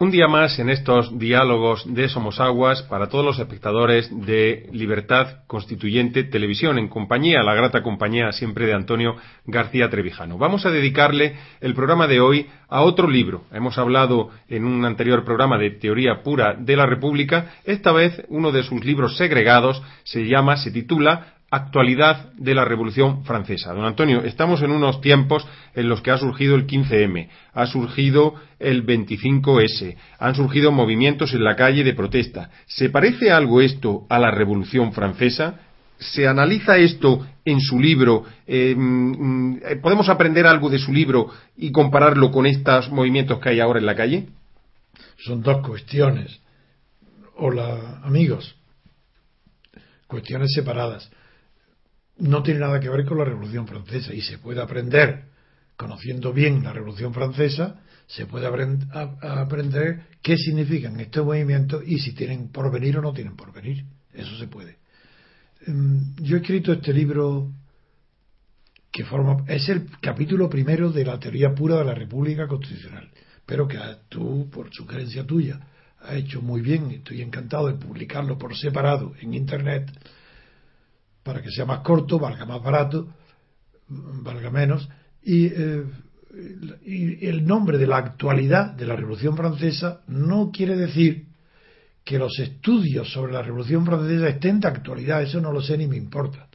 Un día más en estos diálogos de Somos Aguas para todos los espectadores de Libertad Constituyente Televisión, en compañía, la grata compañía siempre de Antonio García Trevijano. Vamos a dedicarle el programa de hoy a otro libro. Hemos hablado en un anterior programa de Teoría Pura de la República. Esta vez uno de sus libros segregados se llama, se titula actualidad de la Revolución Francesa. Don Antonio, estamos en unos tiempos en los que ha surgido el 15M, ha surgido el 25S, han surgido movimientos en la calle de protesta. ¿Se parece algo esto a la Revolución Francesa? ¿Se analiza esto en su libro? Eh, mm, mm, ¿Podemos aprender algo de su libro y compararlo con estos movimientos que hay ahora en la calle? Son dos cuestiones. Hola, amigos. Cuestiones separadas no tiene nada que ver con la Revolución Francesa y se puede aprender, conociendo bien la Revolución Francesa, se puede aprender qué significan estos movimientos y si tienen porvenir o no tienen porvenir. Eso se puede. Em, yo he escrito este libro que forma es el capítulo primero de la teoría pura de la República Constitucional, pero que tú, por sugerencia tuya, has hecho muy bien estoy encantado de publicarlo por separado en Internet para que sea más corto, valga más barato, valga menos, eh, y, el nombre de la actualidad de la Revolución Francesa no quiere decir que los estudios sobre la Revolución Francesa estén de actualidad, eso no lo sé ni me importa.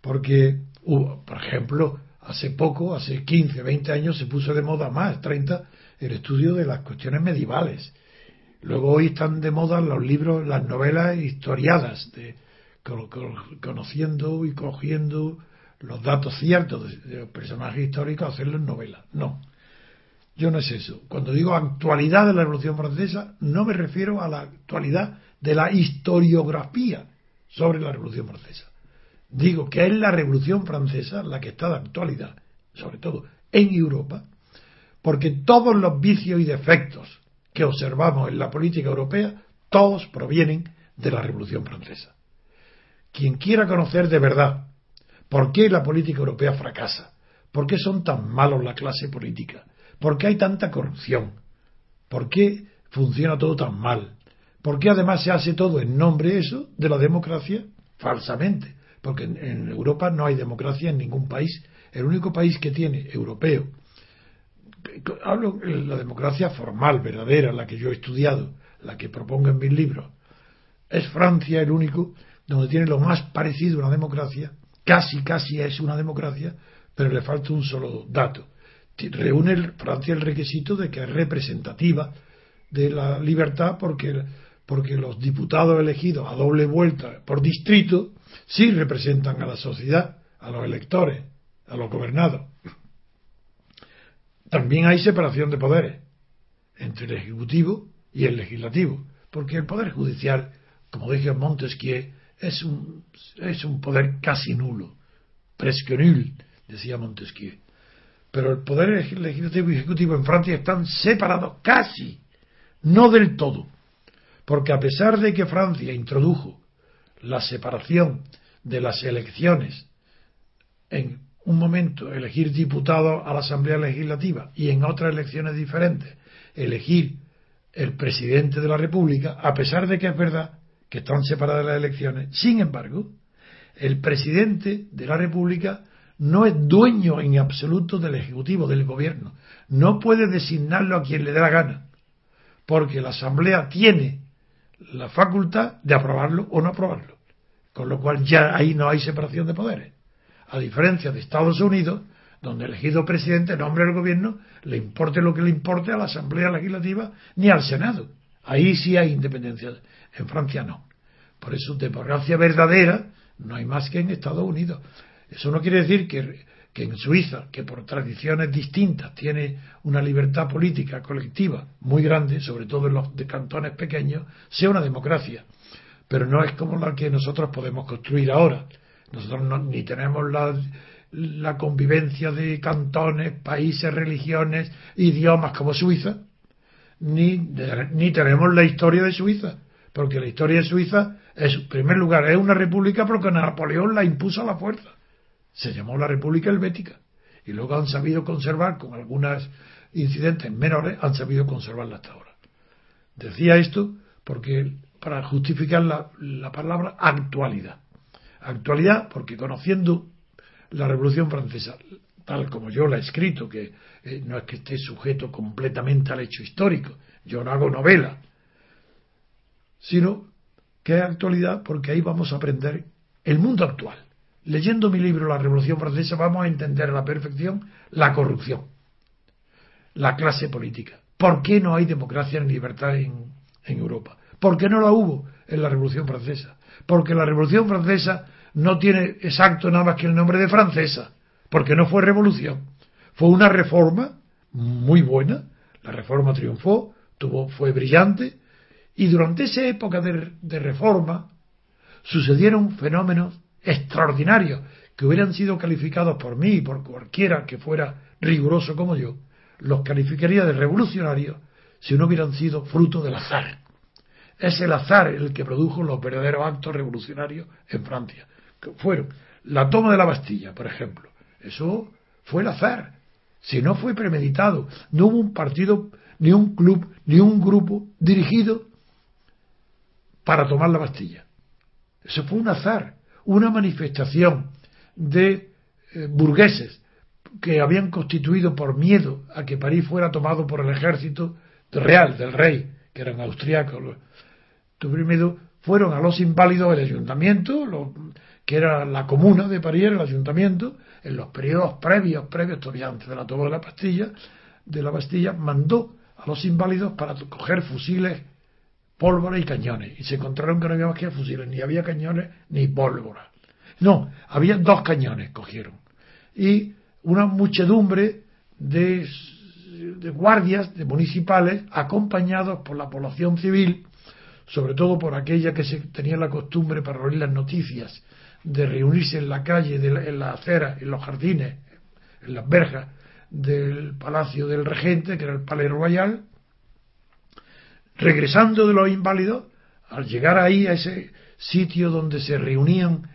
Porque, por ejemplo, hace poco, hace 15, 20 años, se puso de moda más, 30, el estudio de las cuestiones medievales. Luego hoy están de moda los libros, las novelas historiadas de, conociendo y cogiendo los datos ciertos de, los personajes históricos, hacerlo en novela. No. Yo no es eso. Cuando digo actualidad de la Revolución Francesa, no me refiero a la actualidad de la historiografía sobre la Revolución Francesa. Digo que es la Revolución Francesa la que está de actualidad, sobre todo en Europa, porque todos los vicios y defectos que observamos en la política europea, todos provienen de la Revolución Francesa. Quien quiera conocer de verdad por qué la política europea fracasa, por qué son tan malos la clase política, por qué hay tanta corrupción, por qué funciona todo tan mal, por qué además se hace todo en nombre eso de la democracia falsamente, porque en, Europa no hay democracia en ningún país. El único país que tiene europeo, hablo de la democracia formal, verdadera, la que yo he estudiado, la que propongo en mis libros, es Francia el único donde tiene lo más parecido a una democracia, casi, casi es una democracia, pero le falta un solo dato. Reúne Francia el requisito de que es representativa de la libertad porque, porque los diputados elegidos a doble vuelta por distrito sí representan a la sociedad, a los electores, a los gobernados. También hay separación de poderes entre el Ejecutivo y el Legislativo, porque el Poder Judicial, como dije Montesquieu, es un, es un poder casi nulo, presque nul, decía Montesquieu. Pero el poder legislativo y ejecutivo en Francia están separados casi, no del todo, porque a pesar de que Francia introdujo la separación de las elecciones en un momento elegir diputados a la Asamblea Legislativa y en otras elecciones diferentes elegir el presidente de la República, a pesar de que es verdad que están separadas las elecciones. Sin embargo, el presidente de la República no es dueño en absoluto del Ejecutivo, del Gobierno. No puede designarlo a quien le dé la gana, porque la Asamblea tiene la facultad de aprobarlo o no aprobarlo. Con lo cual ya ahí no hay separación de poderes. A diferencia de Estados Unidos, donde el elegido presidente nombre al gobierno, le importe lo que le importe a la Asamblea Legislativa ni al Senado. Ahí sí hay independencia. En Francia no. Por eso, democracia verdadera no hay más que en Estados Unidos. Eso no quiere decir que, en Suiza, que por tradiciones distintas tiene una libertad política colectiva muy grande, sobre todo en los de cantones pequeños, sea una democracia. Pero no es como la que nosotros podemos construir ahora. Nosotros ni tenemos la, la convivencia de cantones, países, religiones, idiomas como Suiza, ni, ni tenemos la historia de Suiza porque la historia de Suiza es, en primer lugar, es una república porque Napoleón la impuso a la fuerza. Se llamó la República Helvética. y luego han sabido conservar, con algunos incidentes menores, han sabido conservarla hasta ahora. Decía esto porque para justificar la, la palabra actualidad. Actualidad porque conociendo la Revolución Francesa, tal como yo la he escrito, que eh, no es que esté sujeto completamente al hecho histórico, yo no hago novela, sino que es actualidad porque ahí vamos a aprender el mundo actual. Leyendo mi libro La Revolución Francesa vamos a entender a la perfección la corrupción, la clase política. ¿Por qué no hay democracia ni libertad en, en Europa? ¿Por qué no la hubo en la Revolución Francesa? Porque la Revolución Francesa no tiene exacto nada más que el nombre de francesa, porque no fue revolución. Fue una reforma muy buena, la reforma triunfó, tuvo, fue brillante, y durante esa época de, reforma sucedieron fenómenos extraordinarios que hubieran sido calificados por mí y por cualquiera que fuera riguroso como yo, los calificaría de revolucionarios si no hubieran sido fruto del azar. Es el azar el que produjo los verdaderos actos revolucionarios en Francia. Que fueron la toma de la Bastilla, por ejemplo. Eso fue el azar. Si no fue premeditado, no hubo un partido, ni un club, ni un grupo dirigido para tomar la Bastilla. Eso fue un azar, una manifestación de eh, burgueses que habían constituido por miedo a que París fuera tomado por el ejército real del rey, que eran austriacos. Tuvieron miedo, fueron a los inválidos del ayuntamiento, que era la comuna de París, el ayuntamiento, en los periodos previos, previos todavía antes de la toma de la Bastilla, de la Bastilla, mandó a los inválidos para coger fusiles pólvora y cañones. Y se encontraron que no había más que fusiles, ni había cañones ni pólvora. No, había dos cañones, cogieron. Y una muchedumbre de, de guardias, de municipales, acompañados por la población civil, sobre todo por aquella que se tenía la costumbre para oír las noticias, de reunirse en la calle, en la acera, en los jardines, en las verjas del palacio del regente, que era el Palais Royal, regresando de los inválidos, al llegar ahí a ese sitio donde se reunían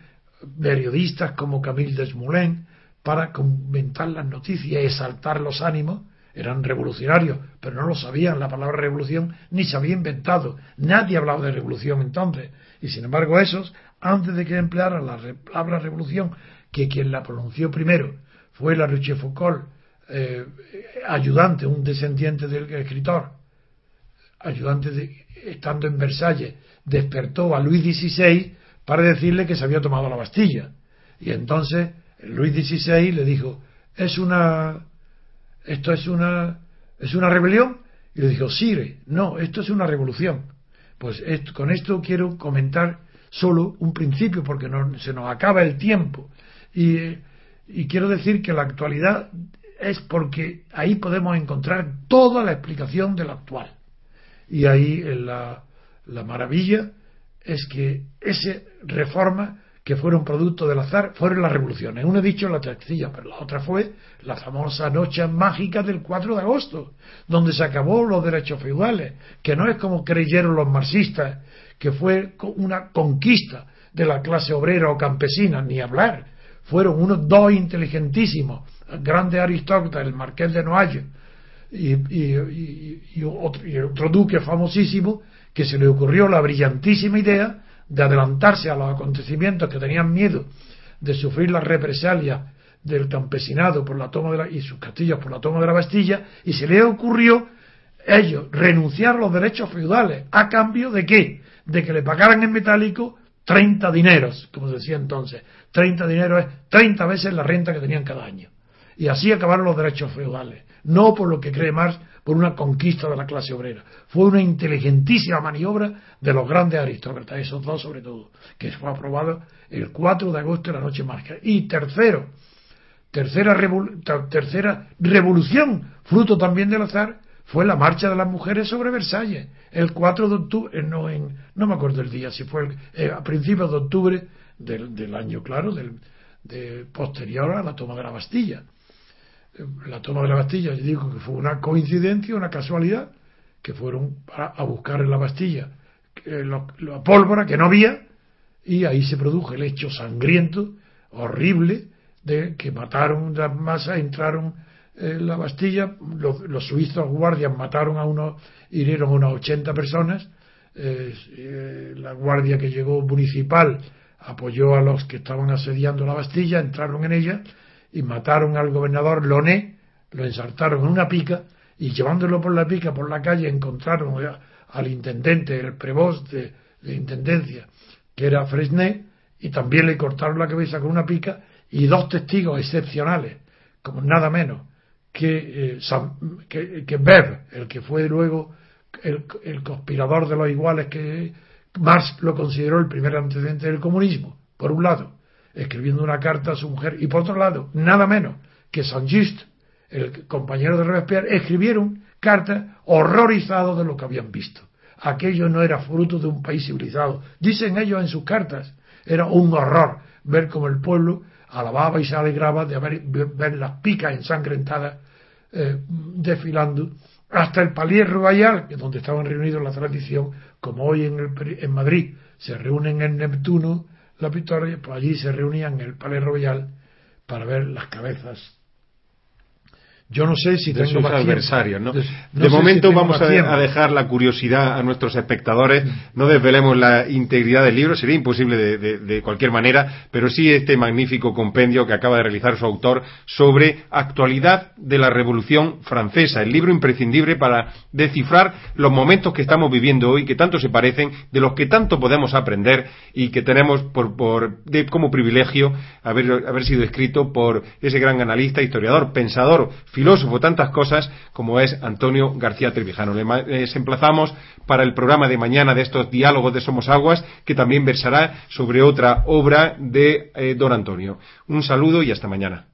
periodistas como Camille Desmoulins para comentar las noticias y exaltar los ánimos, eran revolucionarios, pero no lo sabían la palabra revolución ni se había inventado. Nadie hablaba de revolución entonces. Y sin embargo, esos, antes de que emplearan la palabra revolución, que quien la pronunció primero fue la Rochefoucauld, eh, ayudante, un descendiente del escritor, ayudante de, estando en Versalles, despertó a Luis XVI para decirle que se había tomado la Bastilla. Y entonces Luis XVI le dijo, es una, esto es una, es una rebelión. Y le dijo, sí, no, esto es una revolución. Pues con esto quiero comentar solo un principio porque no, se nos acaba el tiempo. Y, y quiero decir que la actualidad es porque ahí podemos encontrar toda la explicación de lo actual. Y ahí la, la maravilla es que esa reforma que fueron producto del azar fueron las revoluciones. Uno he dicho la tercilla, pero la otra fue la famosa noche mágica del 4 de agosto, donde se acabó los derechos feudales, que no es como creyeron los marxistas, que fue una conquista de la clase obrera o campesina, ni hablar. Fueron unos dos inteligentísimos, grandes aristócratas, el marqués de Noailles, y, otro, duque famosísimo que se le ocurrió la brillantísima idea de adelantarse a los acontecimientos que tenían miedo de sufrir las represalias del campesinado por la toma de la, y sus castillos por la toma de la Bastilla y se le ocurrió ellos renunciar a los derechos feudales a cambio de qué? De que le pagaran en metálico 30 dineros, como decía entonces. 30 dineros es 30 veces la renta que tenían cada año. Y así acabaron los derechos feudales no por lo que cree Marx, por una conquista de la clase obrera. Fue una inteligentísima maniobra de los grandes aristócratas, esos dos sobre todo, que fue aprobado el 4 de agosto de la noche mágica. Y tercero, tercera, tercera revolución, fruto también del azar, fue la marcha de las mujeres sobre Versalles, el 4 de octubre, eh, no, en, no me acuerdo el día, si fue eh, a principios de octubre del, año, claro, del, de, posterior a la toma de la Bastilla la toma de la Bastilla, yo digo que fue una coincidencia, una casualidad, que fueron a, buscar en la Bastilla la pólvora que no había, y ahí se produjo el hecho sangriento, horrible, de que mataron las masas, entraron en la Bastilla, los, suizos guardias mataron a unos, hirieron a unas 80 personas, eh, la guardia que llegó municipal apoyó a los que estaban asediando la Bastilla, entraron en ella y mataron al gobernador Loné, lo ensartaron en una pica y llevándolo por la pica por la calle encontraron al intendente, el prebost de, intendencia, que era Fresné, y también le cortaron la cabeza con una pica y dos testigos excepcionales, como nada menos que, eh, que, el que fue luego el, el, conspirador de los iguales que Marx lo consideró el primer antecedente del comunismo, por un lado, escribiendo una carta a su mujer, y por otro lado, nada menos que Saint-Just, el compañero de Robespierre, escribieron cartas horrorizados de lo que habían visto. Aquello no era fruto de un país civilizado. Dicen ellos en sus cartas, era un horror ver como el pueblo alababa y se alegraba de haber, ver las picas ensangrentadas eh, desfilando hasta el Palier Royal, donde estaban reunidos la tradición, como hoy en, el, en Madrid se reúnen en Neptuno, la Victoria, pues allí se reunían en el Palais Royal para ver las cabezas yo no sé si de sus adversarios, ¿no? De, momento vamos a, dejar la curiosidad a nuestros espectadores. No desvelemos la integridad del libro, sería imposible de, cualquier manera, pero sí este magnífico compendio que acaba de realizar su autor sobre actualidad de la Revolución Francesa, el libro imprescindible para descifrar los momentos que estamos viviendo hoy, que tanto se parecen, de los que tanto podemos aprender y que tenemos por, por como privilegio haber, haber sido escrito por ese gran analista, historiador, pensador filósofo, tantas cosas como es Antonio García Trevijano. Les emplazamos para el programa de mañana de estos diálogos de Somos Aguas, que también versará sobre otra obra de eh, don Antonio. Un saludo y hasta mañana.